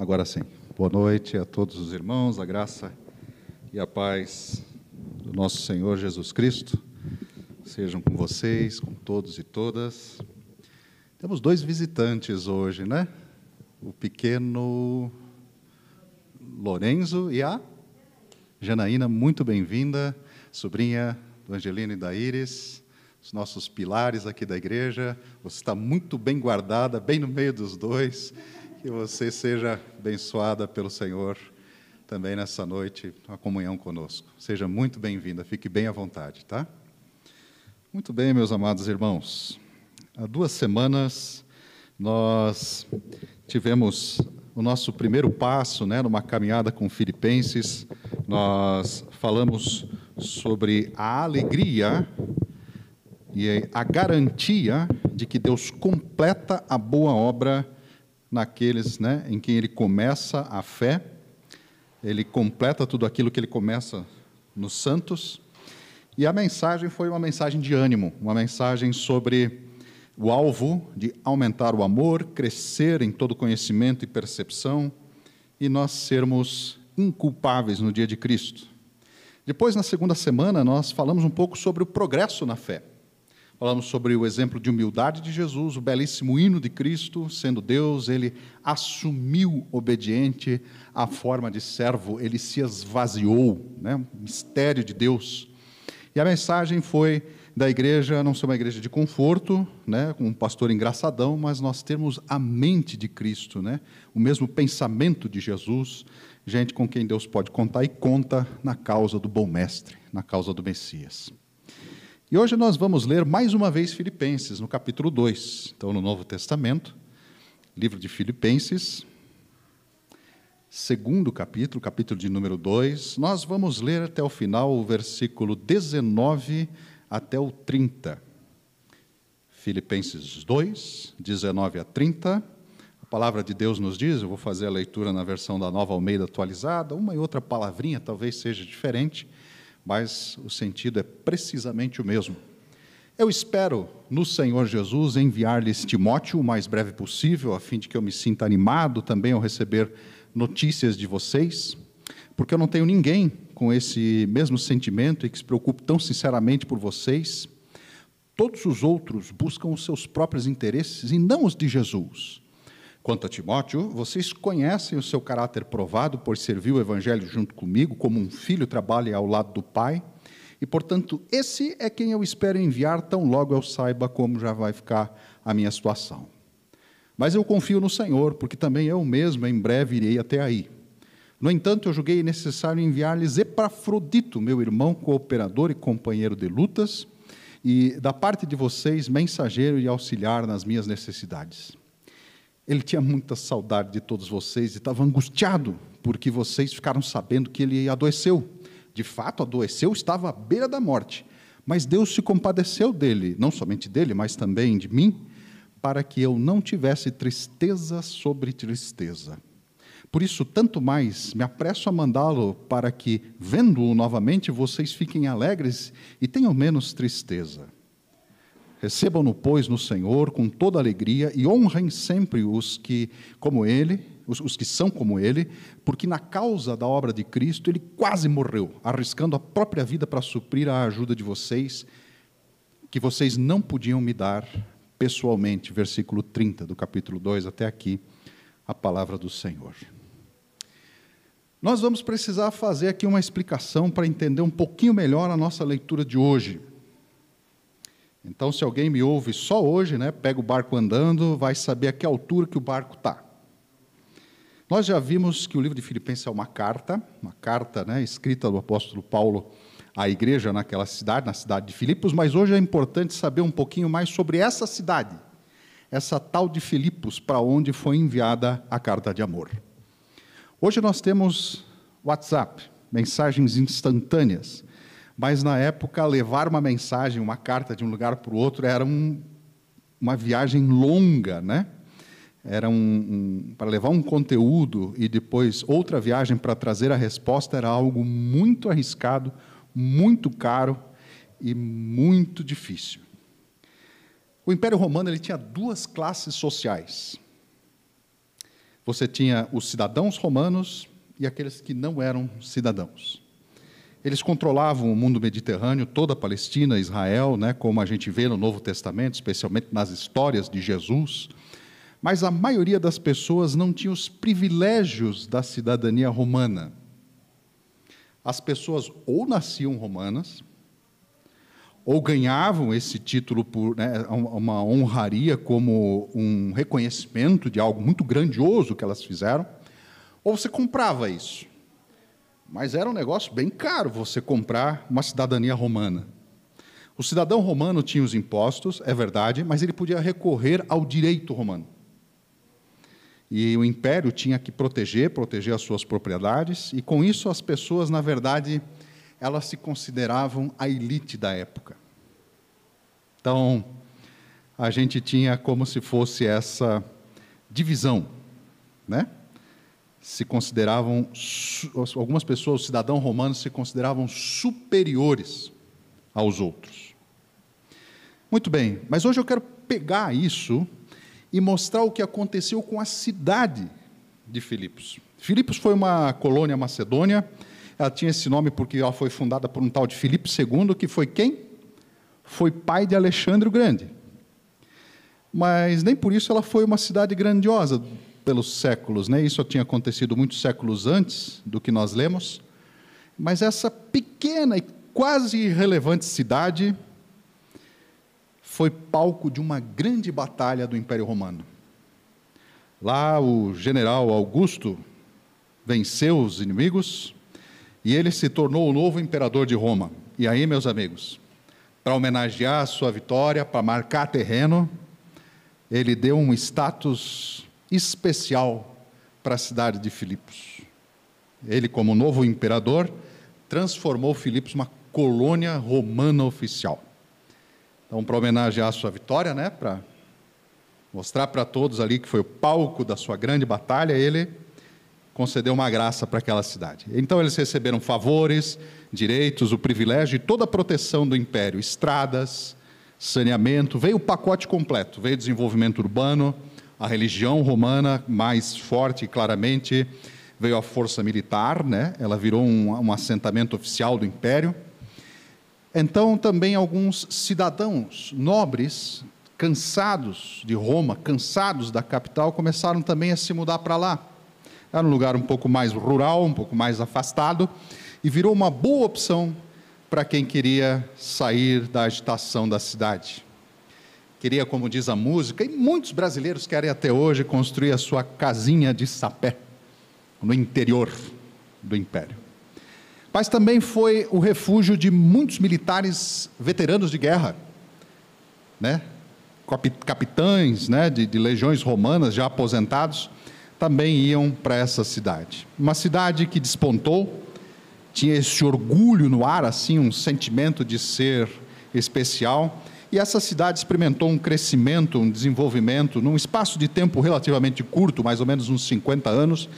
Agora sim. Boa noite a todos os irmãos, a graça e a paz do nosso Senhor Jesus Cristo sejam com vocês, com todos e todas. Temos dois visitantes hoje, né? O pequeno Lorenzo e a Janaína, muito bem-vinda, sobrinha do Angelino e da Iris, os nossos pilares aqui da igreja. Você está muito bem guardada, bem no meio dos dois. Que você seja abençoada pelo Senhor também nessa noite, a comunhão conosco. Seja muito bem-vinda, fique bem à vontade, tá? Muito bem, meus amados irmãos. Há duas semanas nós tivemos o nosso primeiro passo, né, numa caminhada com Filipenses. Nós falamos sobre a alegria e a garantia de que Deus completa a boa obra naqueles né, em quem ele começa a fé, ele completa tudo aquilo que ele começa nos santos. E a mensagem foi uma mensagem de ânimo, uma mensagem sobre o alvo de aumentar o amor, crescer em todo conhecimento e percepção, e nós sermos inculpáveis no dia de Cristo. Depois, na segunda semana, nós falamos um pouco sobre o progresso na fé. Falamos sobre o exemplo de humildade de Jesus, o belíssimo hino de Cristo, sendo Deus, ele assumiu obediente a forma de servo, ele se esvaziou, né? mistério de Deus. E a mensagem foi da igreja não ser uma igreja de conforto, né, com um pastor engraçadão, mas nós termos a mente de Cristo, né, o mesmo pensamento de Jesus, gente com quem Deus pode contar e conta na causa do bom mestre, na causa do Messias. E hoje nós vamos ler mais uma vez Filipenses, no capítulo 2. Então, no Novo Testamento, livro de Filipenses, segundo capítulo, capítulo de número 2. Nós vamos ler até o final o versículo 19 até o 30. Filipenses 2, 19 a 30. A palavra de Deus nos diz, eu vou fazer a leitura na versão da Nova Almeida atualizada, uma e outra palavrinha talvez seja diferente mas o sentido é precisamente o mesmo. Eu espero no Senhor Jesus enviar-lhes Timóteo o mais breve possível, a fim de que eu me sinta animado também ao receber notícias de vocês, porque eu não tenho ninguém com esse mesmo sentimento e que se preocupe tão sinceramente por vocês. Todos os outros buscam os seus próprios interesses e não os de Jesus. Quanto a Timóteo, vocês conhecem o seu caráter provado por servir o Evangelho junto comigo, como um filho trabalha ao lado do pai, e, portanto, esse é quem eu espero enviar, tão logo eu saiba como já vai ficar a minha situação. Mas eu confio no Senhor, porque também eu mesmo em breve irei até aí. No entanto, eu julguei necessário enviar-lhes Epafrodito, meu irmão, cooperador e companheiro de lutas, e da parte de vocês, mensageiro e auxiliar nas minhas necessidades. Ele tinha muita saudade de todos vocês e estava angustiado porque vocês ficaram sabendo que ele adoeceu. De fato, adoeceu, estava à beira da morte. Mas Deus se compadeceu dele, não somente dele, mas também de mim, para que eu não tivesse tristeza sobre tristeza. Por isso, tanto mais me apresso a mandá-lo para que, vendo-o novamente, vocês fiquem alegres e tenham menos tristeza. Recebam-no, pois, no Senhor com toda alegria e honrem sempre os que, como ele, os, os, que são como ele, porque na causa da obra de Cristo ele quase morreu, arriscando a própria vida para suprir a ajuda de vocês, que vocês não podiam me dar pessoalmente. Versículo 30 do capítulo 2 até aqui, a palavra do Senhor. Nós vamos precisar fazer aqui uma explicação para entender um pouquinho melhor a nossa leitura de hoje. Então, se alguém me ouve só hoje, né, pega o barco andando, vai saber a que altura que o barco está. Nós já vimos que o livro de Filipenses é uma carta, uma carta né, escrita do apóstolo Paulo à igreja naquela cidade, na cidade de Filipos, mas hoje é importante saber um pouquinho mais sobre essa cidade, essa tal de Filipos, para onde foi enviada a carta de amor. Hoje nós temos WhatsApp, mensagens instantâneas. Mas na época, levar uma mensagem, uma carta de um lugar para o outro era um, uma viagem longa, né? Era um, um, para levar um conteúdo e depois outra viagem para trazer a resposta era algo muito arriscado, muito caro e muito difícil. O Império Romano ele tinha duas classes sociais. Você tinha os cidadãos romanos e aqueles que não eram cidadãos. Eles controlavam o mundo mediterrâneo, toda a Palestina, Israel, né, como a gente vê no Novo Testamento, especialmente nas histórias de Jesus. Mas a maioria das pessoas não tinha os privilégios da cidadania romana. As pessoas ou nasciam romanas, ou ganhavam esse título por né, uma honraria como um reconhecimento de algo muito grandioso que elas fizeram, ou você comprava isso. Mas era um negócio bem caro você comprar uma cidadania romana. O cidadão romano tinha os impostos, é verdade, mas ele podia recorrer ao direito romano. E o império tinha que proteger, proteger as suas propriedades, e com isso as pessoas, na verdade, elas se consideravam a elite da época. Então, a gente tinha como se fosse essa divisão, né? Se consideravam, algumas pessoas, cidadãos romanos, se consideravam superiores aos outros. Muito bem, mas hoje eu quero pegar isso e mostrar o que aconteceu com a cidade de Filipos. Filipos foi uma colônia macedônia, ela tinha esse nome porque ela foi fundada por um tal de Filipe II, que foi quem? Foi pai de Alexandre o Grande. Mas nem por isso ela foi uma cidade grandiosa pelos séculos, né? Isso tinha acontecido muitos séculos antes do que nós lemos. Mas essa pequena e quase irrelevante cidade foi palco de uma grande batalha do Império Romano. Lá o general Augusto venceu os inimigos e ele se tornou o novo imperador de Roma. E aí, meus amigos, para homenagear a sua vitória, para marcar terreno, ele deu um status especial para a cidade de Filipos. Ele, como novo imperador, transformou Filipos uma colônia romana oficial. Então, para homenagear a sua vitória, né, para mostrar para todos ali que foi o palco da sua grande batalha, ele concedeu uma graça para aquela cidade. Então, eles receberam favores, direitos, o privilégio e toda a proteção do império, estradas, saneamento, veio o pacote completo, veio desenvolvimento urbano, a religião romana mais forte, claramente, veio a força militar, né? ela virou um, um assentamento oficial do império. Então, também alguns cidadãos nobres, cansados de Roma, cansados da capital, começaram também a se mudar para lá. Era um lugar um pouco mais rural, um pouco mais afastado, e virou uma boa opção para quem queria sair da agitação da cidade queria, como diz a música, e muitos brasileiros querem até hoje construir a sua casinha de sapé no interior do império. Mas também foi o refúgio de muitos militares veteranos de guerra, né? capitães né? de, de legiões romanas já aposentados, também iam para essa cidade. Uma cidade que despontou, tinha esse orgulho no ar, assim, um sentimento de ser especial, e essa cidade experimentou um crescimento, um desenvolvimento, num espaço de tempo relativamente curto, mais ou menos uns 50 anos.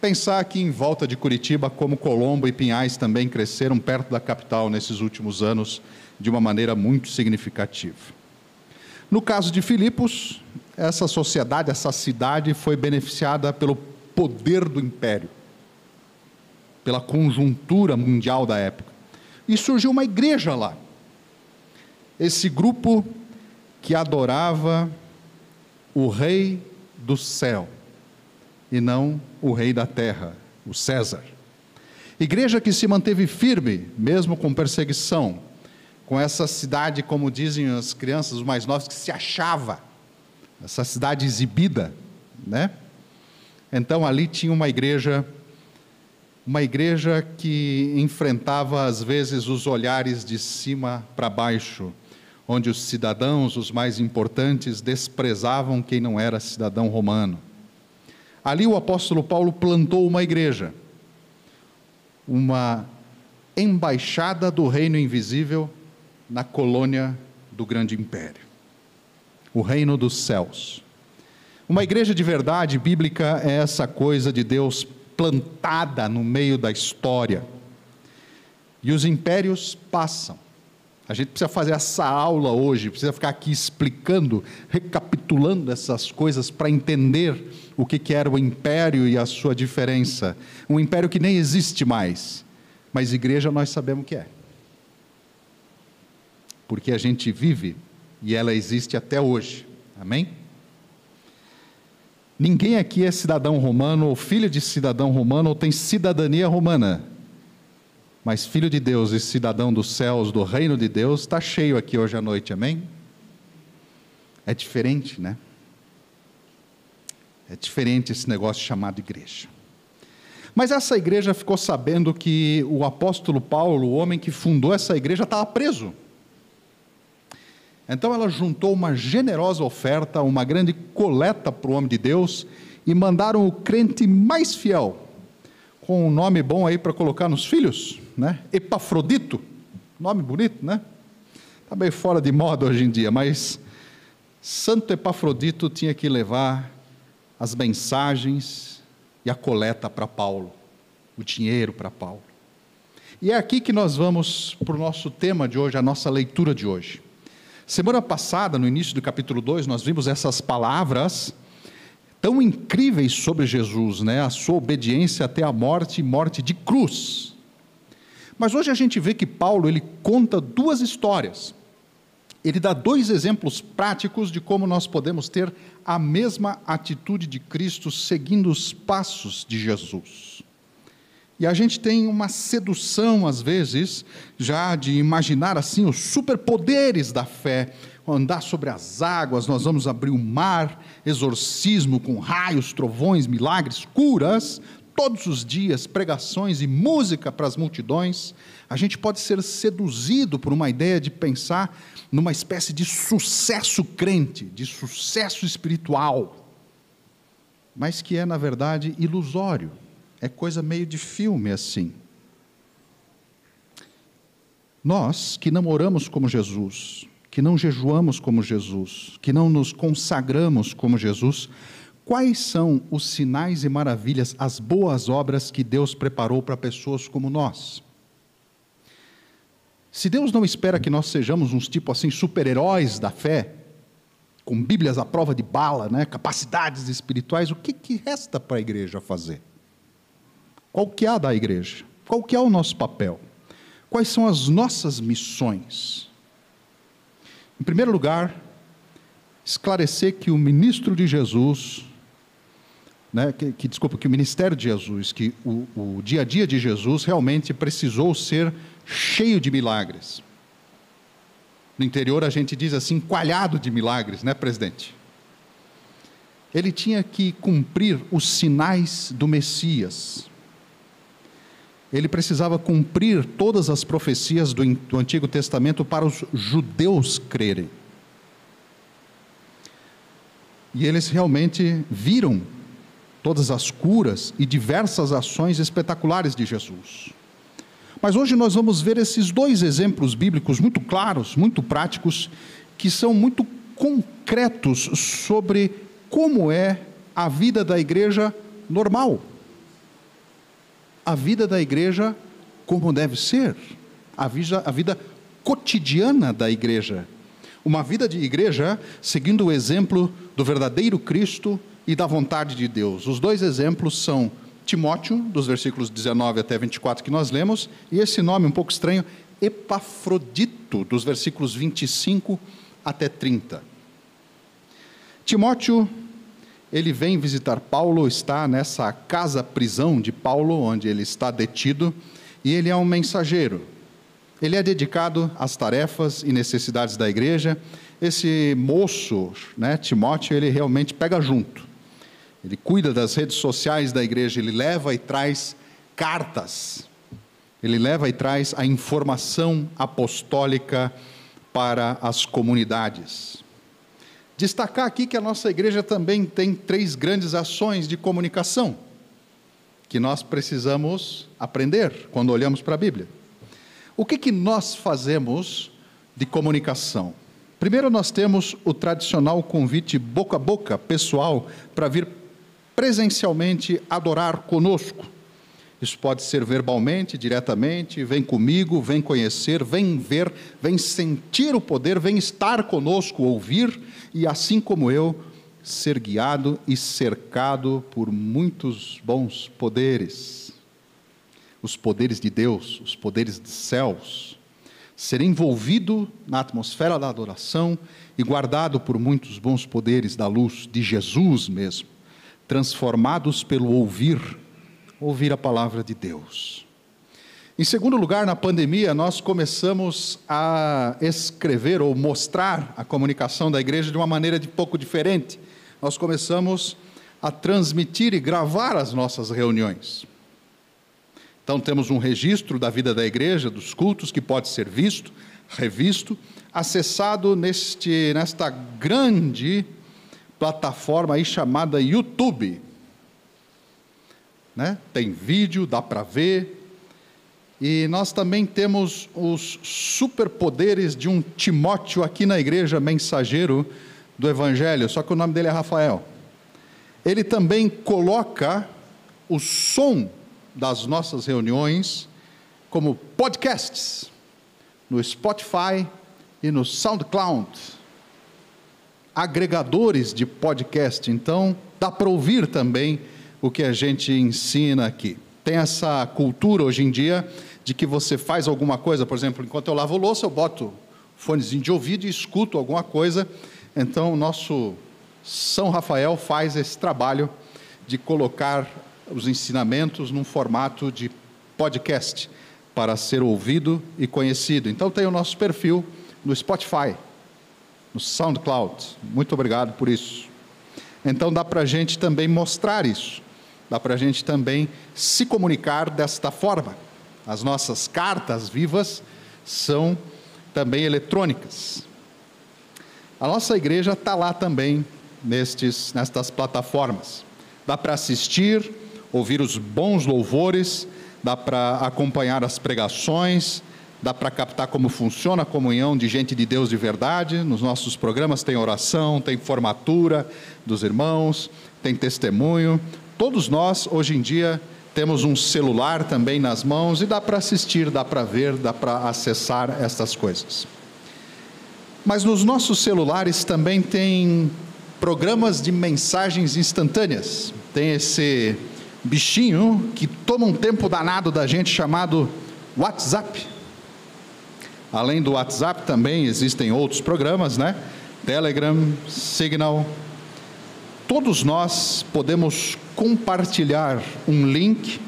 Pensar aqui em volta de Curitiba, como Colombo e Pinhais também cresceram perto da capital nesses últimos anos de uma maneira muito significativa. No caso de Filipos, essa sociedade, essa cidade foi beneficiada pelo poder do império, pela conjuntura mundial da época. E surgiu uma igreja lá esse grupo que adorava o rei do céu e não o rei da terra, o César. Igreja que se manteve firme, mesmo com perseguição, com essa cidade, como dizem as crianças os mais novos, que se achava, essa cidade exibida, né? Então ali tinha uma igreja, uma igreja que enfrentava às vezes os olhares de cima para baixo, onde os cidadãos, os mais importantes, desprezavam quem não era cidadão romano. Ali o apóstolo Paulo plantou uma igreja, uma embaixada do reino invisível na colônia do grande império, o reino dos céus. Uma igreja de verdade bíblica é essa coisa de Deus plantada no meio da história. E os impérios passam, A gente precisa fazer essa aula hoje, precisa ficar aqui explicando, recapitulando essas coisas para entender o que, que era o império e a sua diferença. Um império que nem existe mais, mas igreja nós sabemos que é. Porque a gente vive e ela existe até hoje. Amém? Ninguém aqui é cidadão romano, ou filho de cidadão romano, ou tem cidadania romana. Mas filho de Deus e cidadão dos céus, do reino de Deus, está cheio aqui hoje à noite, amém? É diferente, né? É diferente esse negócio chamado igreja. Mas essa igreja ficou sabendo que o apóstolo Paulo, o homem que fundou essa igreja, estava preso. Então ela juntou uma generosa oferta, uma grande coleta para o homem de Deus e mandaram o crente mais fiel, com um nome bom aí para colocar nos filhos, né? Epafrodito, nome bonito, né? Está meio fora de moda hoje em dia, mas Santo Epafrodito tinha que levar as mensagens e a coleta para Paulo, o dinheiro para Paulo. E é aqui que nós vamos para o nosso tema de hoje, a nossa leitura de hoje. Semana passada, no início do capítulo 2, nós vimos essas palavras tão incríveis sobre Jesus, né? A sua obediência até a morte morte de cruz. Mas hoje a gente vê que Paulo ele conta duas histórias. Ele dá dois exemplos práticos de como nós podemos ter a mesma atitude de Cristo seguindo os passos de Jesus. E a gente tem uma sedução, às vezes, já de imaginar assim os superpoderes da fé. Andar sobre as águas, nós vamos abrir o mar, exorcismo com raios, trovões, milagres, curas, todos os dias, pregações e música para as multidões. A gente pode ser seduzido por uma ideia de pensar numa espécie de sucesso crente, de sucesso espiritual, mas que é, na verdade, ilusório é coisa meio de filme assim. Nós que não oramos como Jesus, que não jejuamos como Jesus, que não nos consagramos como Jesus, quais são os sinais e maravilhas, as boas obras que Deus preparou para pessoas como nós? Se Deus não espera que nós sejamos uns tipo assim super-heróis da fé, com Bíblias à prova de bala, né, capacidades espirituais, o que, que resta para a igreja fazer? Qual que é a da igreja? Qual que é o nosso papel? Quais são as nossas missões? Em primeiro lugar, esclarecer que o ministro de Jesus, né, que, que, desculpa, que o ministério de Jesus, que o, o dia a dia de Jesus realmente precisou ser cheio de milagres. No interior a gente diz assim, coalhado de milagres, né, presidente? Ele tinha que cumprir os sinais do Messias ele precisava cumprir todas as profecias do, do Antigo Testamento para os judeus crerem. E eles realmente viram todas as curas e diversas ações espetaculares de Jesus. Mas hoje nós vamos ver esses dois exemplos bíblicos muito claros, muito práticos, que são muito concretos sobre como é a vida da igreja normal a vida da igreja como deve ser, a vida, a vida cotidiana da igreja. Uma vida de igreja seguindo o exemplo do verdadeiro Cristo e da vontade de Deus. Os dois exemplos são Timóteo, dos versículos 19 até 24 que nós lemos, e esse nome um pouco estranho, Epafrodito, dos versículos 25 até 30. Timóteo ele vem visitar Paulo, está nessa casa-prisão de Paulo, onde ele está detido, e ele é um mensageiro. Ele é dedicado às tarefas e necessidades da igreja. Esse moço, né, Timóteo, ele realmente pega junto. Ele cuida das redes sociais da igreja, ele leva e traz cartas. Ele leva e traz a informação apostólica para as comunidades. Destacar aqui que a nossa igreja também tem três grandes ações de comunicação que nós precisamos aprender quando olhamos para a Bíblia. O que, que nós fazemos de comunicação? Primeiro, nós temos o tradicional convite boca a boca, pessoal, para vir presencialmente adorar conosco. Isso pode ser verbalmente, diretamente, vem comigo, vem conhecer, vem ver, vem sentir o poder, vem estar conosco, ouvir e assim como eu, ser guiado e cercado por muitos bons poderes. Os poderes de Deus, os poderes dos céus. Ser envolvido na atmosfera da adoração e guardado por muitos bons poderes da luz de Jesus mesmo, transformados pelo ouvir ouvir a palavra de Deus. Em segundo lugar, na pandemia, nós começamos a escrever ou mostrar a comunicação da igreja de uma maneira de pouco diferente. Nós começamos a transmitir e gravar as nossas reuniões. Então, temos um registro da vida da igreja, dos cultos, que pode ser visto, revisto, acessado neste, nesta grande plataforma aí chamada YouTube né? tem vídeo, dá para ver. E nós também temos os superpoderes de um Timóteo aqui na igreja, mensageiro do Evangelho, só que o nome dele é Rafael. Ele também coloca o som das nossas reuniões como podcasts no Spotify e no SoundCloud, agregadores de podcast. Então, dá para ouvir também o que a gente ensina aqui. Tem essa cultura hoje em dia de que você faz alguma coisa, por exemplo, enquanto eu lavo louça, eu boto fonezinho de ouvido e escuto alguma coisa. Então, o nosso São Rafael faz esse trabalho de colocar os ensinamentos num formato de podcast para ser ouvido e conhecido. Então, tem o nosso perfil no Spotify, no SoundCloud. Muito obrigado por isso. Então, dá para a gente também mostrar isso dá para a gente também se comunicar desta forma. As nossas cartas vivas são também eletrônicas. A nossa igreja está lá também nestes, nestas plataformas. Dá para assistir, ouvir os bons louvores, dá para acompanhar as pregações, dá para captar como funciona a comunhão de gente de Deus de verdade. Nos nossos programas tem oração, tem formatura dos irmãos, tem testemunho, Todos nós, hoje em dia, temos um celular também nas mãos e dá para assistir, dá para ver, dá para acessar essas coisas. Mas nos nossos celulares também tem programas de mensagens instantâneas. Tem esse bichinho que toma um tempo danado da gente chamado WhatsApp. Além do WhatsApp também existem outros programas, né? Telegram, Signal, todos nós podemos compartilhar um link,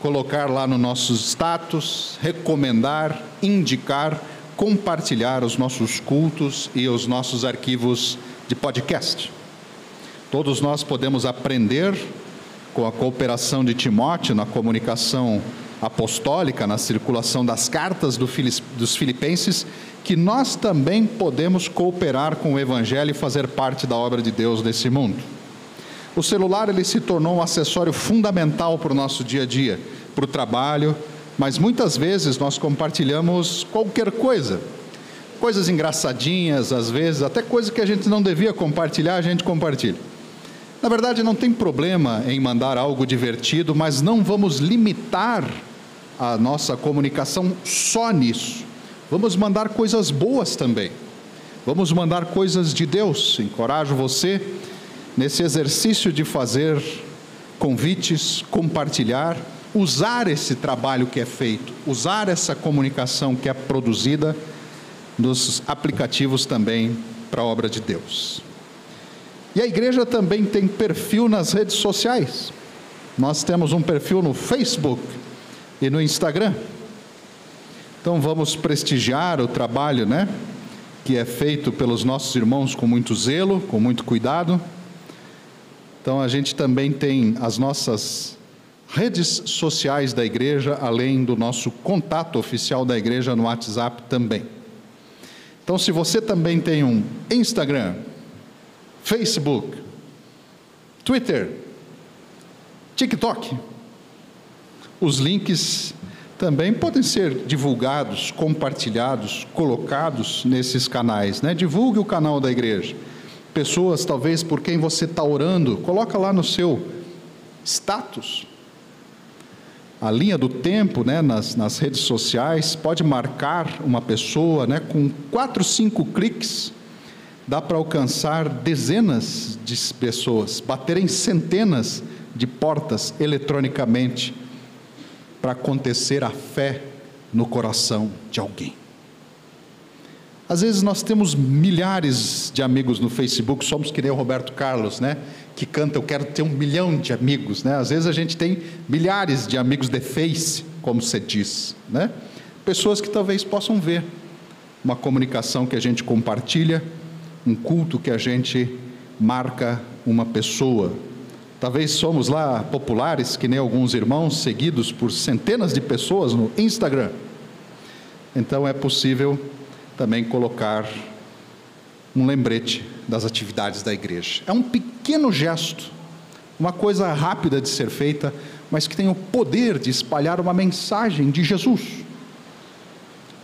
colocar lá no nossos status, recomendar, indicar, compartilhar os nossos cultos e os nossos arquivos de podcast. Todos nós podemos aprender com a cooperação de Timóteo na comunicação apostólica, na circulação das cartas dos filipenses, que nós também podemos cooperar com o Evangelho e fazer parte da obra de Deus nesse mundo. O celular ele se tornou um acessório fundamental para o nosso dia a dia, para o trabalho, mas muitas vezes nós compartilhamos qualquer coisa, coisas engraçadinhas, às vezes, até coisas que a gente não devia compartilhar, a gente compartilha. Na verdade, não tem problema em mandar algo divertido, mas não vamos limitar a nossa comunicação só nisso. Vamos mandar coisas boas também. Vamos mandar coisas de Deus. Encorajo você nesse exercício de fazer convites, compartilhar, usar esse trabalho que é feito, usar essa comunicação que é produzida nos aplicativos também para a obra de Deus. E a igreja também tem perfil nas redes sociais. Nós temos um perfil no Facebook e no Instagram. Então vamos prestigiar o trabalho, né? Que é feito pelos nossos irmãos com muito zelo, com muito cuidado. Então a gente também tem as nossas redes sociais da igreja, além do nosso contato oficial da igreja no WhatsApp também. Então, se você também tem um Instagram, Facebook, Twitter, TikTok, os links também podem ser divulgados, compartilhados, colocados nesses canais. Né? Divulgue o canal da igreja. Pessoas, talvez, por quem você está orando, coloca lá no seu status. a linha do tempo né, nas, nas redes sociais, pode marcar uma pessoa né, com quatro, cinco cliques, dá para alcançar dezenas de pessoas, bater em centenas de portas eletronicamente para acontecer a fé no coração de alguém. Às vezes nós temos milhares de amigos no Facebook, somos que nem o Roberto Carlos, né? Que canta Eu quero ter um milhão de amigos, né? Às vezes a gente tem milhares de amigos de Face, como se diz, né? Pessoas que talvez possam ver uma comunicação que a gente compartilha, um culto que a gente marca uma pessoa. Talvez somos lá populares, que nem alguns irmãos, seguidos por centenas de pessoas no Instagram. Então é possível também colocar um lembrete das atividades da igreja. É um pequeno gesto, uma coisa rápida de ser feita, mas que tem o poder de espalhar uma mensagem de Jesus.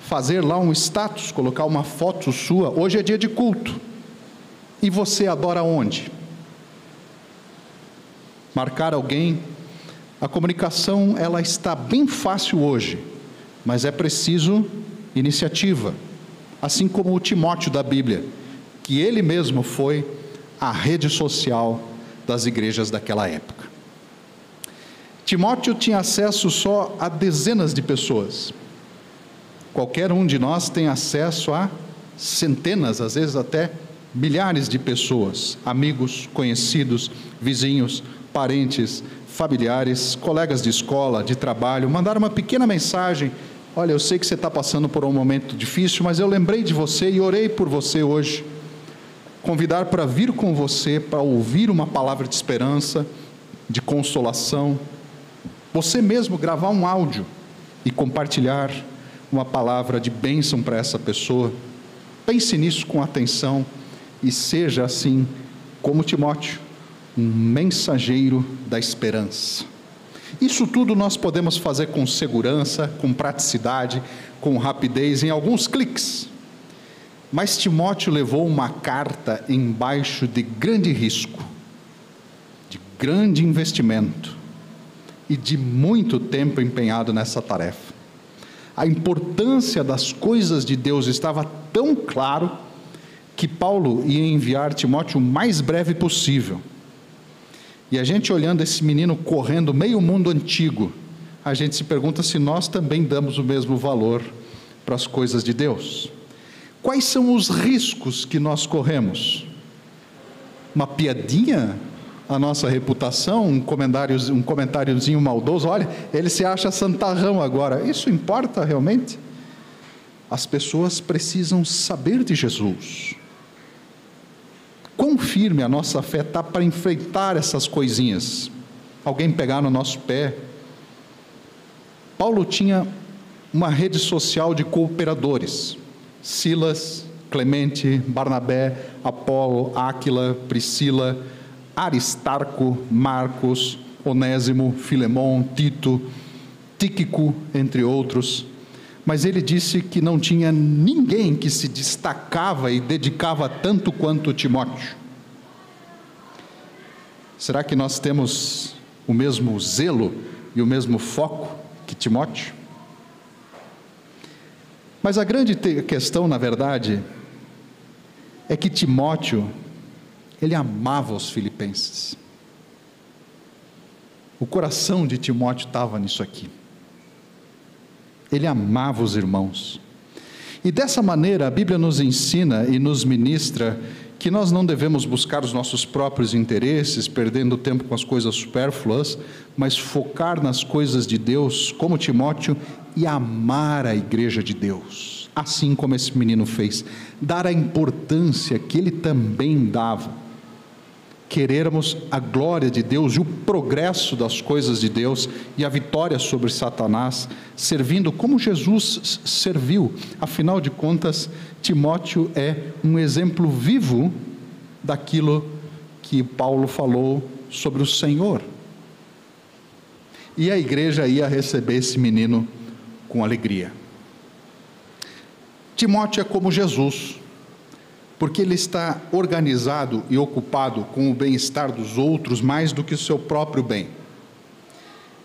Fazer lá um status, colocar uma foto sua, hoje é dia de culto. E você adora onde? Marcar alguém. A comunicação ela está bem fácil hoje, mas é preciso iniciativa assim como o Timóteo da Bíblia, que ele mesmo foi a rede social das igrejas daquela época. Timóteo tinha acesso só a dezenas de pessoas. Qualquer um de nós tem acesso a centenas, às vezes até milhares de pessoas, amigos, conhecidos, vizinhos, parentes, familiares, colegas de escola, de trabalho, mandar uma pequena mensagem Olha, eu sei que você está passando por um momento difícil, mas eu lembrei de você e orei por você hoje. Convidar para vir com você, para ouvir uma palavra de esperança, de consolação. Você mesmo gravar um áudio e compartilhar uma palavra de bênção para essa pessoa. Pense nisso com atenção e seja assim, como Timóteo, um mensageiro da esperança. Isso tudo nós podemos fazer com segurança, com praticidade, com rapidez, em alguns cliques. Mas Timóteo levou uma carta embaixo de grande risco, de grande investimento e de muito tempo empenhado nessa tarefa. A importância das coisas de Deus estava tão claro que Paulo ia enviar Timóteo o mais breve possível e a gente olhando esse menino correndo meio mundo antigo, a gente se pergunta se nós também damos o mesmo valor para as coisas de Deus. Quais são os riscos que nós corremos? Uma piadinha a nossa reputação, um comentário, um comentáriozinho maldoso, olha, ele se acha santarrão agora. Isso importa realmente? As pessoas precisam saber de Jesus quão firme a nossa fé está para enfrentar essas coisinhas. Alguém pegar no nosso pé. Paulo tinha uma rede social de cooperadores: Silas, Clemente, Barnabé, Apolo, Áquila, Priscila, Aristarco, Marcos, Onésimo, Filemão, Tito, Tíquico, entre outros. Mas ele disse que não tinha ninguém que se destacava e dedicava tanto quanto Timóteo. Será que nós temos o mesmo zelo e o mesmo foco que Timóteo? Mas a grande questão, na verdade, é que Timóteo, ele amava os filipenses. O coração de Timóteo estava nisso aqui. Ele amava os irmãos. E dessa maneira a Bíblia nos ensina e nos ministra que nós não devemos buscar os nossos próprios interesses, perdendo tempo com as coisas supérfluas, mas focar nas coisas de Deus, como Timóteo, e amar a igreja de Deus, assim como esse menino fez, dar a importância que ele também dava querermos a glória de Deus e o progresso das coisas de Deus e a vitória sobre Satanás, servindo como Jesus serviu. Afinal de contas, Timóteo é um exemplo vivo daquilo que Paulo falou sobre o Senhor. E a igreja ia receber esse menino com alegria. Timóteo é como Jesus porque ele está organizado e ocupado com o bem-estar dos outros mais do que o seu próprio bem.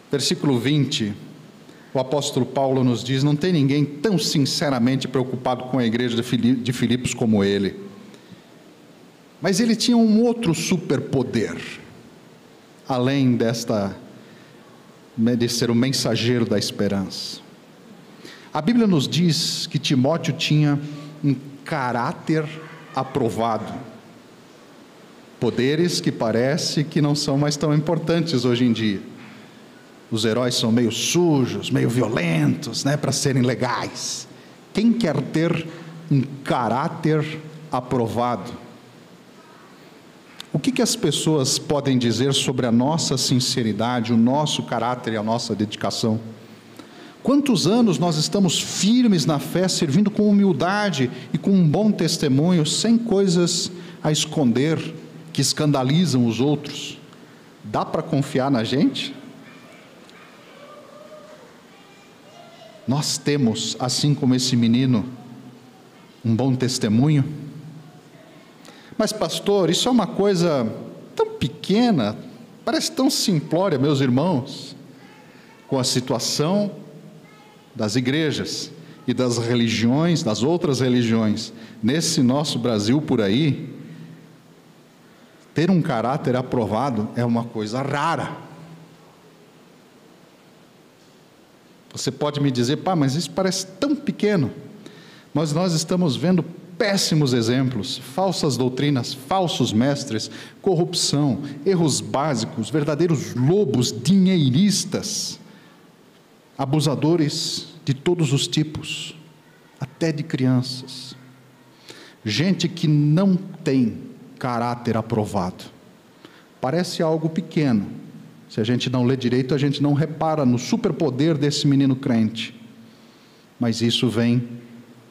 Versículo 20, o apóstolo Paulo nos diz: Não tem ninguém tão sinceramente preocupado com a igreja de Filipos como ele. Mas ele tinha um outro superpoder, além desta de ser o mensageiro da esperança. A Bíblia nos diz que Timóteo tinha um caráter aprovado. Poderes que parece que não são mais tão importantes hoje em dia. Os heróis são meio sujos, meio violentos, né, para serem legais. Quem quer ter um caráter aprovado? O que, que as pessoas podem dizer sobre a nossa sinceridade, o nosso caráter e a nossa dedicação? Quantos anos nós estamos firmes na fé, servindo com humildade e com um bom testemunho, sem coisas a esconder que escandalizam os outros? Dá para confiar na gente? Nós temos, assim como esse menino, um bom testemunho? Mas, pastor, isso é uma coisa tão pequena, parece tão simplória, meus irmãos, com a situação das igrejas e das religiões, das outras religiões, nesse nosso Brasil por aí, ter um caráter aprovado é uma coisa rara. Você pode me dizer, pá, mas isso parece tão pequeno. Mas nós estamos vendo péssimos exemplos, falsas doutrinas, falsos mestres, corrupção, erros básicos, verdadeiros lobos dinheiristas, abusadores de todos os tipos, até de crianças. Gente que não tem caráter aprovado. Parece algo pequeno. Se a gente não lê direito, a gente não repara no superpoder desse menino crente. Mas isso vem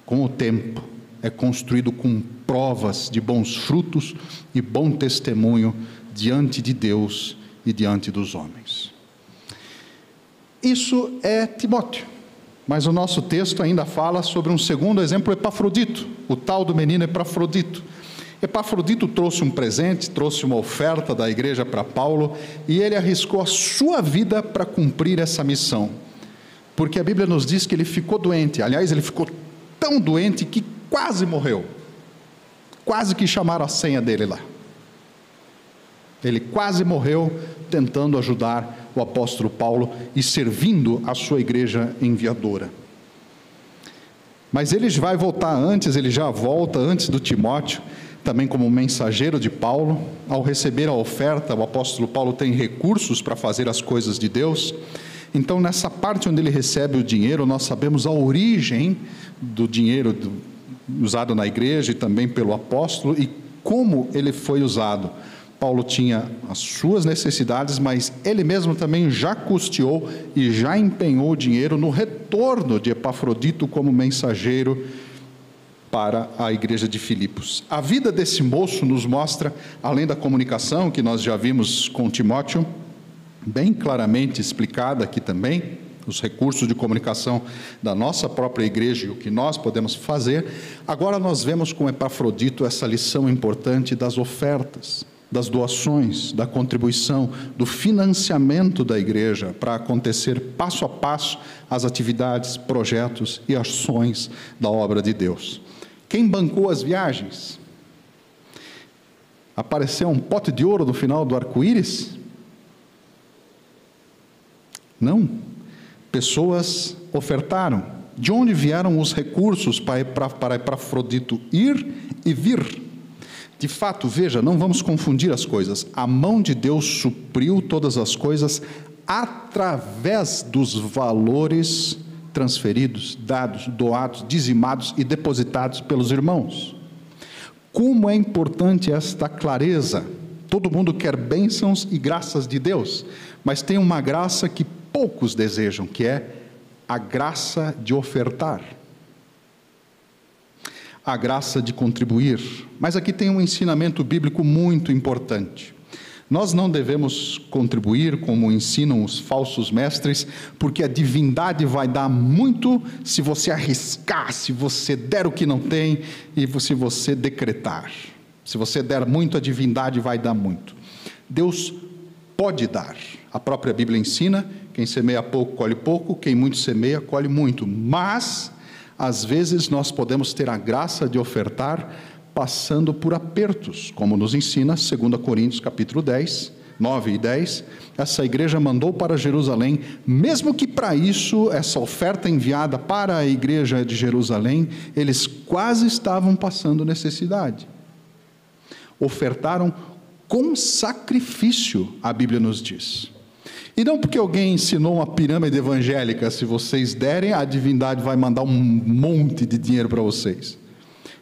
com o tempo é construído com provas de bons frutos e bom testemunho diante de Deus e diante dos homens. Isso é Timóteo. Mas o nosso texto ainda fala sobre um segundo exemplo, Epafrodito, o tal do menino Epafrodito. Epafrodito trouxe um presente, trouxe uma oferta da igreja para Paulo e ele arriscou a sua vida para cumprir essa missão. Porque a Bíblia nos diz que ele ficou doente, aliás, ele ficou tão doente que quase morreu. Quase que chamaram a senha dele lá. Ele quase morreu tentando ajudar o apóstolo Paulo e servindo a sua igreja enviadora. Mas ele vai voltar antes, ele já volta antes do Timóteo, também como mensageiro de Paulo. Ao receber a oferta, o apóstolo Paulo tem recursos para fazer as coisas de Deus. Então, nessa parte onde ele recebe o dinheiro, nós sabemos a origem do dinheiro, do, usado na igreja e também pelo apóstolo e como ele foi usado. Paulo tinha as suas necessidades, mas ele mesmo também já custeou e já empenhou dinheiro no retorno de Epafrodito como mensageiro para a igreja de Filipos. A vida desse moço nos mostra, além da comunicação que nós já vimos com Timóteo, bem claramente explicada aqui também, os recursos de comunicação da nossa própria igreja e o que nós podemos fazer, agora nós vemos com Epafrodito essa lição importante das ofertas, das doações, da contribuição, do financiamento da igreja para acontecer passo a passo as atividades, projetos e ações da obra de Deus. Quem bancou as viagens? Apareceu um pote de ouro no final do arco-íris? Não pessoas ofertaram. De onde vieram os recursos para, para, para Epafrodito ir e vir? De fato, veja, não vamos confundir as coisas. A mão de Deus supriu todas as coisas através dos valores transferidos, dados, doados, dizimados e depositados pelos irmãos. Como é importante esta clareza. Todo mundo quer bênçãos e graças de Deus, mas tem uma graça que poucos desejam, que é a graça de ofertar, a graça de contribuir. Mas aqui tem um ensinamento bíblico muito importante. Nós não devemos contribuir como ensinam os falsos mestres, porque a divindade vai dar muito se você arriscar, se você der o que não tem e se você decretar. Se você der muito, a divindade vai dar muito. Deus pode dar. A própria Bíblia ensina Quem semeia pouco, colhe pouco. Quem muito semeia, colhe muito. Mas, às vezes, nós podemos ter a graça de ofertar passando por apertos, como nos ensina 2 Coríntios capítulo 10, 9 e 10. Essa igreja mandou para Jerusalém, mesmo que para isso, essa oferta enviada para a igreja de Jerusalém, eles quase estavam passando necessidade. Ofertaram com sacrifício, a Bíblia nos diz. E não porque alguém ensinou uma pirâmide evangélica, se vocês derem, a divindade vai mandar um monte de dinheiro para vocês.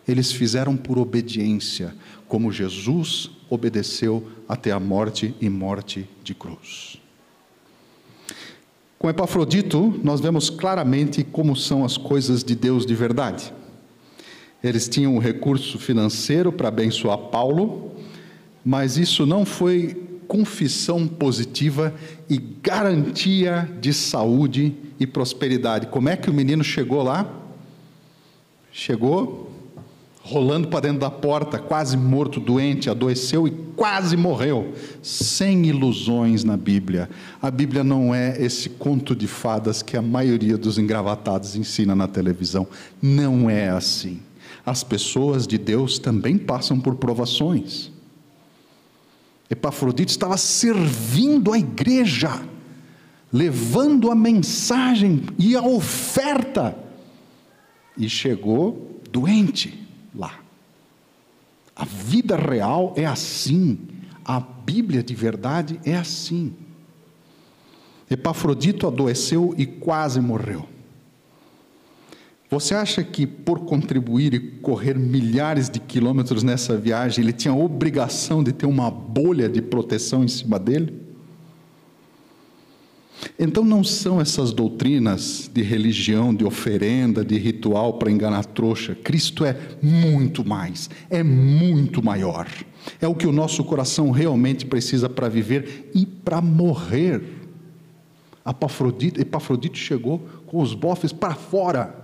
Eles fizeram por obediência, como Jesus obedeceu até a morte e morte de cruz. Com Epafrodito, nós vemos claramente como são as coisas de Deus de verdade. Eles tinham um recurso financeiro para abençoar Paulo, mas isso não foi confissão positiva e garantia de saúde e prosperidade. Como é que o menino chegou lá? Chegou rolando para dentro da porta, quase morto, doente, adoeceu e quase morreu, sem ilusões na Bíblia. A Bíblia não é esse conto de fadas que a maioria dos engravatados ensina na televisão. Não é assim. As pessoas de Deus também passam por provações. Epafrodito estava servindo a igreja, levando a mensagem e a oferta, e chegou doente lá. A vida real é assim, a Bíblia de verdade é assim. Epafrodito adoeceu e quase morreu. Você acha que por contribuir e correr milhares de quilômetros nessa viagem, ele tinha a obrigação de ter uma bolha de proteção em cima dele? Então não são essas doutrinas de religião, de oferenda, de ritual para enganar trouxa. Cristo é muito mais, é muito maior. É o que o nosso coração realmente precisa para viver e para morrer. Epafrodito, Epafrodito chegou com os bofes para fora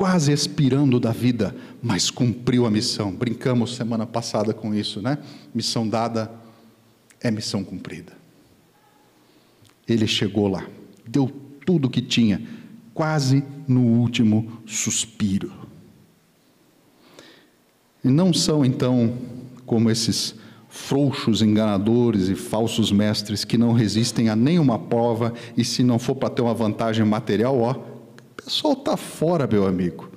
quase expirando da vida, mas cumpriu a missão. Brincamos semana passada com isso, né? Missão dada é missão cumprida. Ele chegou lá, deu tudo o que tinha, quase no último suspiro. E não são então como esses frouxos, enganadores e falsos mestres que não resistem a nenhuma prova e se não for para ter uma vantagem material, ó, o pessoal está fora, meu amigo.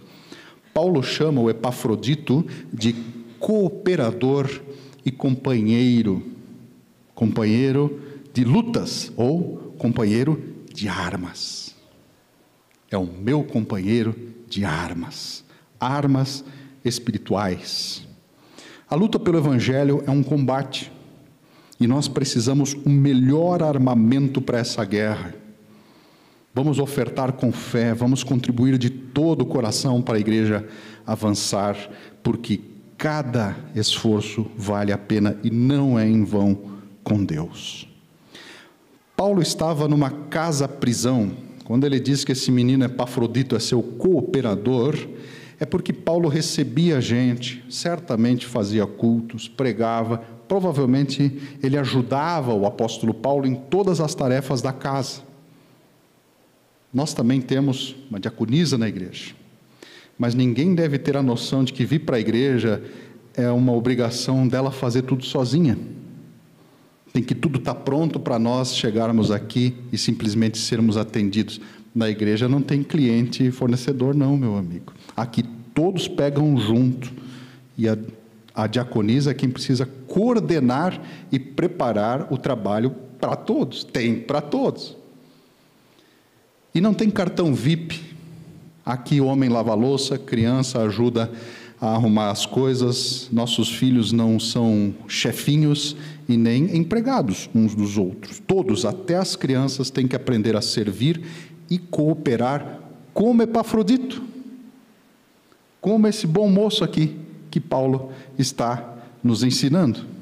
Paulo chama o Epafrodito de cooperador e companheiro, companheiro de lutas ou companheiro de armas. É o meu companheiro de armas, armas espirituais. A luta pelo Evangelho é um combate e nós precisamos um melhor armamento para essa guerra. Vamos ofertar com fé, vamos contribuir de todo o coração para a igreja avançar, porque cada esforço vale a pena e não é em vão com Deus. Paulo estava numa casa-prisão. Quando ele diz que esse menino Epafrodito é seu cooperador, é porque Paulo recebia gente, certamente fazia cultos, pregava, provavelmente ele ajudava o apóstolo Paulo em todas as tarefas da casa. Nós também temos uma diaconisa na igreja, mas ninguém deve ter a noção de que vir para a igreja é uma obrigação dela fazer tudo sozinha. Tem que tudo estar tá pronto para nós chegarmos aqui e simplesmente sermos atendidos. Na igreja não tem cliente e fornecedor, não, meu amigo. Aqui todos pegam junto e a, a diaconisa é quem precisa coordenar e preparar o trabalho para todos. Tem para todos. E não tem cartão VIP. Aqui, homem lava louça, criança ajuda a arrumar as coisas. Nossos filhos não são chefinhos e nem empregados uns dos outros. Todos, até as crianças, têm que aprender a servir e cooperar como Epafrodito, como esse bom moço aqui que Paulo está nos ensinando.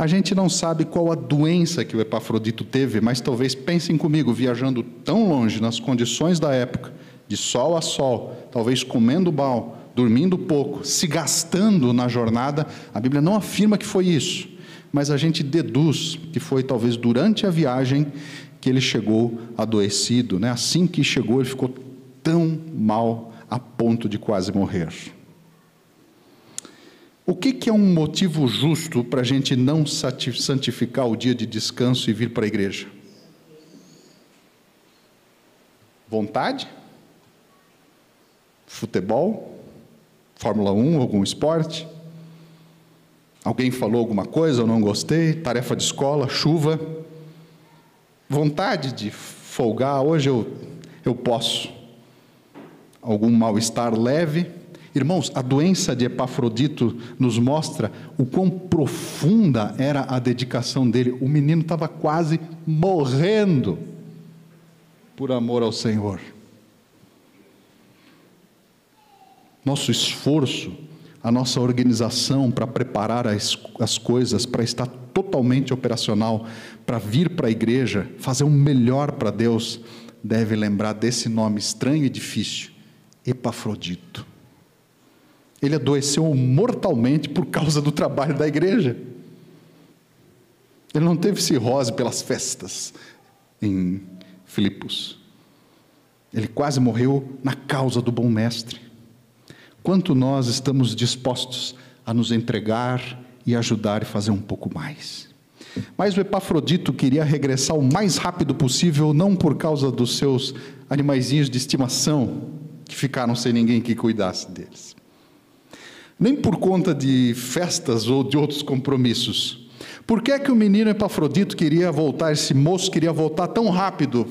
A gente não sabe qual a doença que o Epafrodito teve, mas talvez pensem comigo, viajando tão longe, nas condições da época, de sol a sol, talvez comendo mal, dormindo pouco, se gastando na jornada, a Bíblia não afirma que foi isso, mas a gente deduz que foi talvez durante a viagem que ele chegou adoecido, né? Assim que chegou, ele ficou tão mal a ponto de quase morrer. O que, que é um motivo justo para a gente não santificar o dia de descanso e vir para a igreja? Vontade? Futebol? Fórmula 1, algum esporte? Alguém falou alguma coisa, eu não gostei, tarefa de escola, chuva, vontade de folgar, hoje eu, eu posso. Algum mal-estar leve. Irmãos, a doença de Epafrodito nos mostra o quão profunda era a dedicação dele. O menino estava quase morrendo por amor ao Senhor. Nosso esforço a nossa organização para preparar as, as coisas, para estar totalmente operacional, para vir para a igreja, fazer o um melhor para Deus, deve lembrar desse nome estranho e difícil: Epafrodito. Ele adoeceu mortalmente por causa do trabalho da igreja. Ele não teve cirrose pelas festas em Filipos. Ele quase morreu na causa do bom mestre. Quanto nós estamos dispostos a nos entregar e ajudar e fazer um pouco mais. Mas o Epafrodito queria regressar o mais rápido possível, não por causa dos seus animaizinhos de estimação, que ficaram sem ninguém que cuidasse deles. Nem por conta de festas ou de outros compromissos. Por que é que o menino Epafrodito queria voltar, esse moço queria voltar tão rápido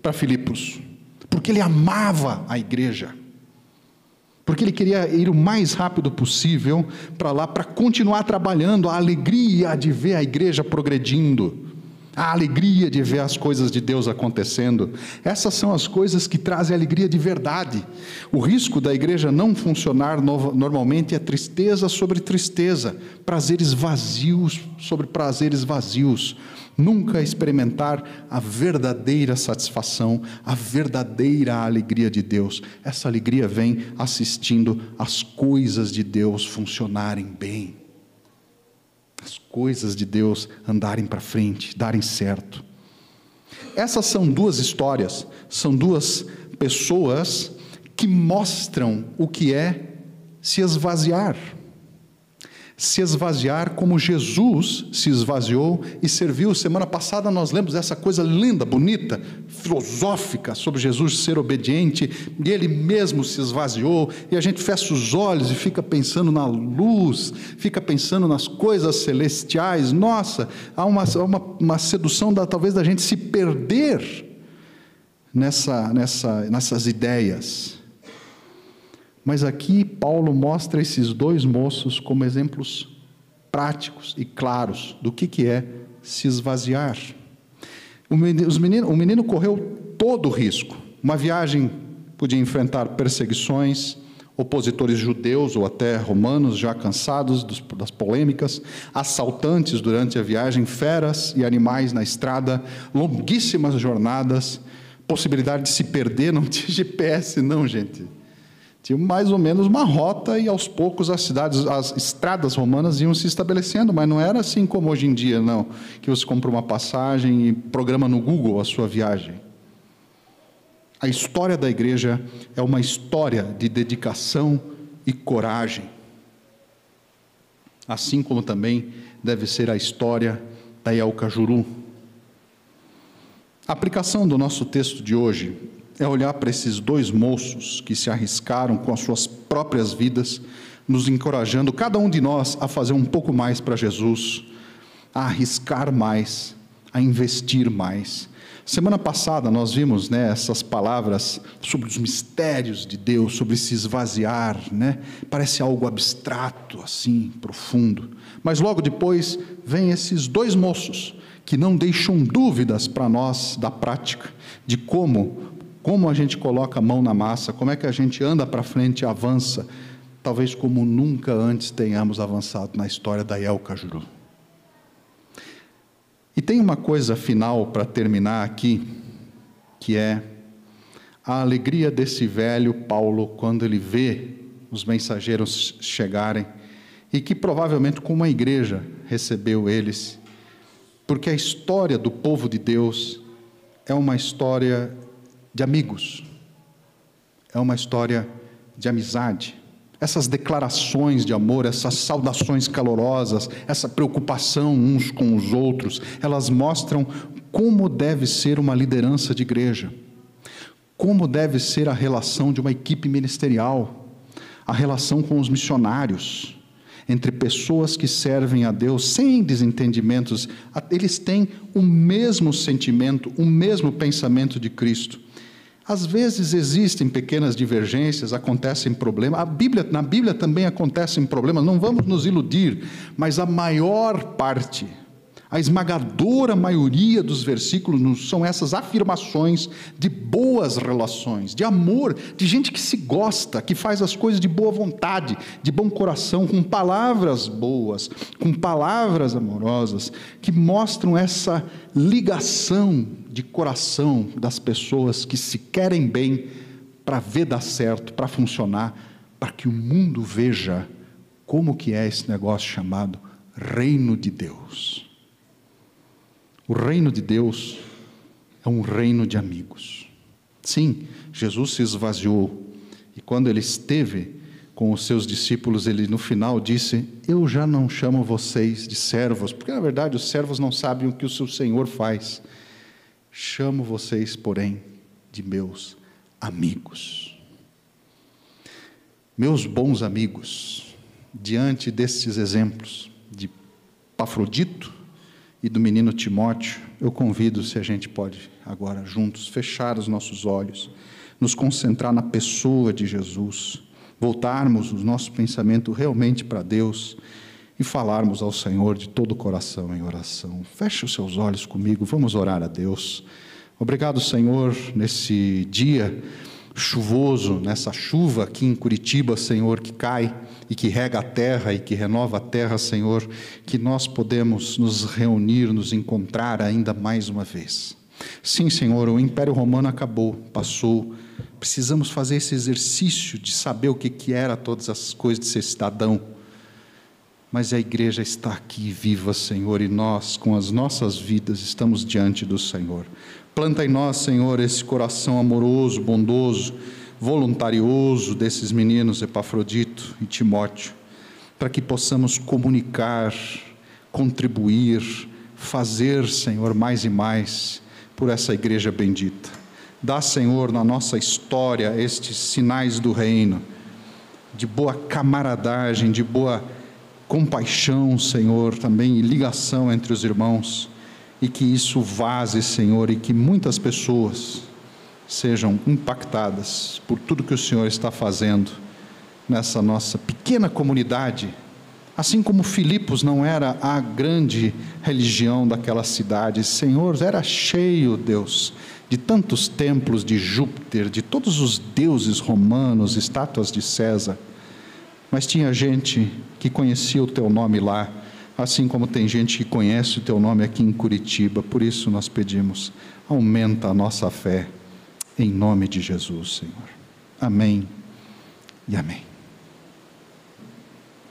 para Filipos? Porque ele amava a igreja porque ele queria ir o mais rápido possível para lá para continuar trabalhando, a alegria de ver a igreja progredindo, a alegria de ver as coisas de Deus acontecendo. Essas são as coisas que trazem alegria de verdade. O risco da igreja não funcionar normalmente é tristeza sobre tristeza, prazeres vazios sobre prazeres vazios nunca experimentar a verdadeira satisfação, a verdadeira alegria de Deus. Essa alegria vem assistindo as coisas de Deus funcionarem bem, as coisas de Deus andarem para frente, darem certo. Essas são duas histórias, são duas pessoas que mostram o que é se esvaziar se esvaziar como Jesus se esvaziou e serviu. Semana passada nós lemos essa coisa linda, bonita, filosófica sobre Jesus ser obediente, e ele mesmo se esvaziou, e a gente fecha os olhos e fica pensando na luz, fica pensando nas coisas celestiais. Nossa, há uma, uma, uma sedução da, talvez da gente se perder nessa, nessa, nessas ideias. Mas aqui Paulo mostra esses dois moços como exemplos práticos e claros do que, que é se esvaziar. O menino, o menino correu todo o risco. Uma viagem podia enfrentar perseguições, opositores judeus ou até romanos já cansados dos, das polêmicas, assaltantes durante a viagem, feras e animais na estrada, longuíssimas jornadas, possibilidade de se perder, não tinha GPS, não, gente. Tinha mais ou menos uma rota e aos poucos as cidades, as estradas romanas iam se estabelecendo, mas não era assim como hoje em dia, não, que você compra uma passagem e programa no Google a sua viagem. A história da igreja é uma história de dedicação e coragem. Assim como também deve ser a história da Yelcajuru. A aplicação do nosso texto de hoje é olhar para esses dois moços que se arriscaram com as suas próprias vidas, nos encorajando, cada um de nós, a fazer um pouco mais para Jesus, a arriscar mais, a investir mais. Semana passada nós vimos né, essas palavras sobre os mistérios de Deus, sobre se esvaziar, né? parece algo abstrato, assim, profundo. Mas logo depois vem esses dois moços que não deixam dúvidas para nós da prática de como como a gente coloca a mão na massa, como é que a gente anda para frente e avança, talvez como nunca antes tenhamos avançado na história da El Cajuru. E tem uma coisa final para terminar aqui, que é a alegria desse velho Paulo quando ele vê os mensageiros chegarem e que provavelmente, como a igreja, recebeu eles, porque a história do povo de Deus é uma história de amigos, é uma história de amizade. Essas declarações de amor, essas saudações calorosas, essa preocupação uns com os outros, elas mostram como deve ser uma liderança de igreja, como deve ser a relação de uma equipe ministerial, a relação com os missionários, entre pessoas que servem a Deus sem desentendimentos, eles têm o mesmo sentimento, o mesmo pensamento de Cristo. Às vezes existem pequenas divergências, acontecem problemas. A Bíblia, na Bíblia também acontecem problemas, não vamos nos iludir, mas a maior parte a esmagadora maioria dos versículos são essas afirmações de boas relações, de amor, de gente que se gosta, que faz as coisas de boa vontade, de bom coração, com palavras boas, com palavras amorosas, que mostram essa ligação de coração das pessoas que se querem bem para ver dar certo, para funcionar, para que o mundo veja como que é esse negócio chamado reino de Deus. O reino de Deus é um reino de amigos. Sim, Jesus se esvaziou e quando ele esteve com os seus discípulos, ele no final disse: Eu já não chamo vocês de servos, porque na verdade os servos não sabem o que o seu Senhor faz. Chamo vocês, porém, de meus amigos. Meus bons amigos, diante destes exemplos de Pafrodito, e do menino Timóteo, eu convido, se a gente pode agora juntos fechar os nossos olhos, nos concentrar na pessoa de Jesus, voltarmos o nosso pensamento realmente para Deus e falarmos ao Senhor de todo o coração em oração. Feche os seus olhos comigo, vamos orar a Deus. Obrigado, Senhor, nesse dia chuvoso, nessa chuva aqui em Curitiba, Senhor, que cai e que rega a terra e que renova a terra, Senhor, que nós podemos nos reunir, nos encontrar ainda mais uma vez. Sim, Senhor, o Império Romano acabou, passou. Precisamos fazer esse exercício de saber o que, que era todas as coisas de ser cidadão. Mas a igreja está aqui viva, Senhor, e nós, com as nossas vidas, estamos diante do Senhor. Planta em nós, Senhor, esse coração amoroso, bondoso, voluntarioso desses meninos Epafrodito e Timóteo, para que possamos comunicar, contribuir, fazer, Senhor, mais e mais por essa igreja bendita. Dá, Senhor, na nossa história estes sinais do reino, de boa camaradagem, de boa compaixão, Senhor, também e ligação entre os irmãos e que isso vaze, Senhor, e que muitas pessoas sejam impactadas por tudo que o Senhor está fazendo nessa nossa pequena comunidade. Assim como Filipos não era a grande religião daquela cidade, Senhor, era cheio, Deus, de tantos templos de Júpiter, de todos os deuses romanos, estátuas de César. Mas tinha gente que conhecia o teu nome lá assim como tem gente que conhece o teu nome aqui em Curitiba. Por isso nós pedimos, aumenta a nossa fé, em nome de Jesus, Senhor. Amém e amém.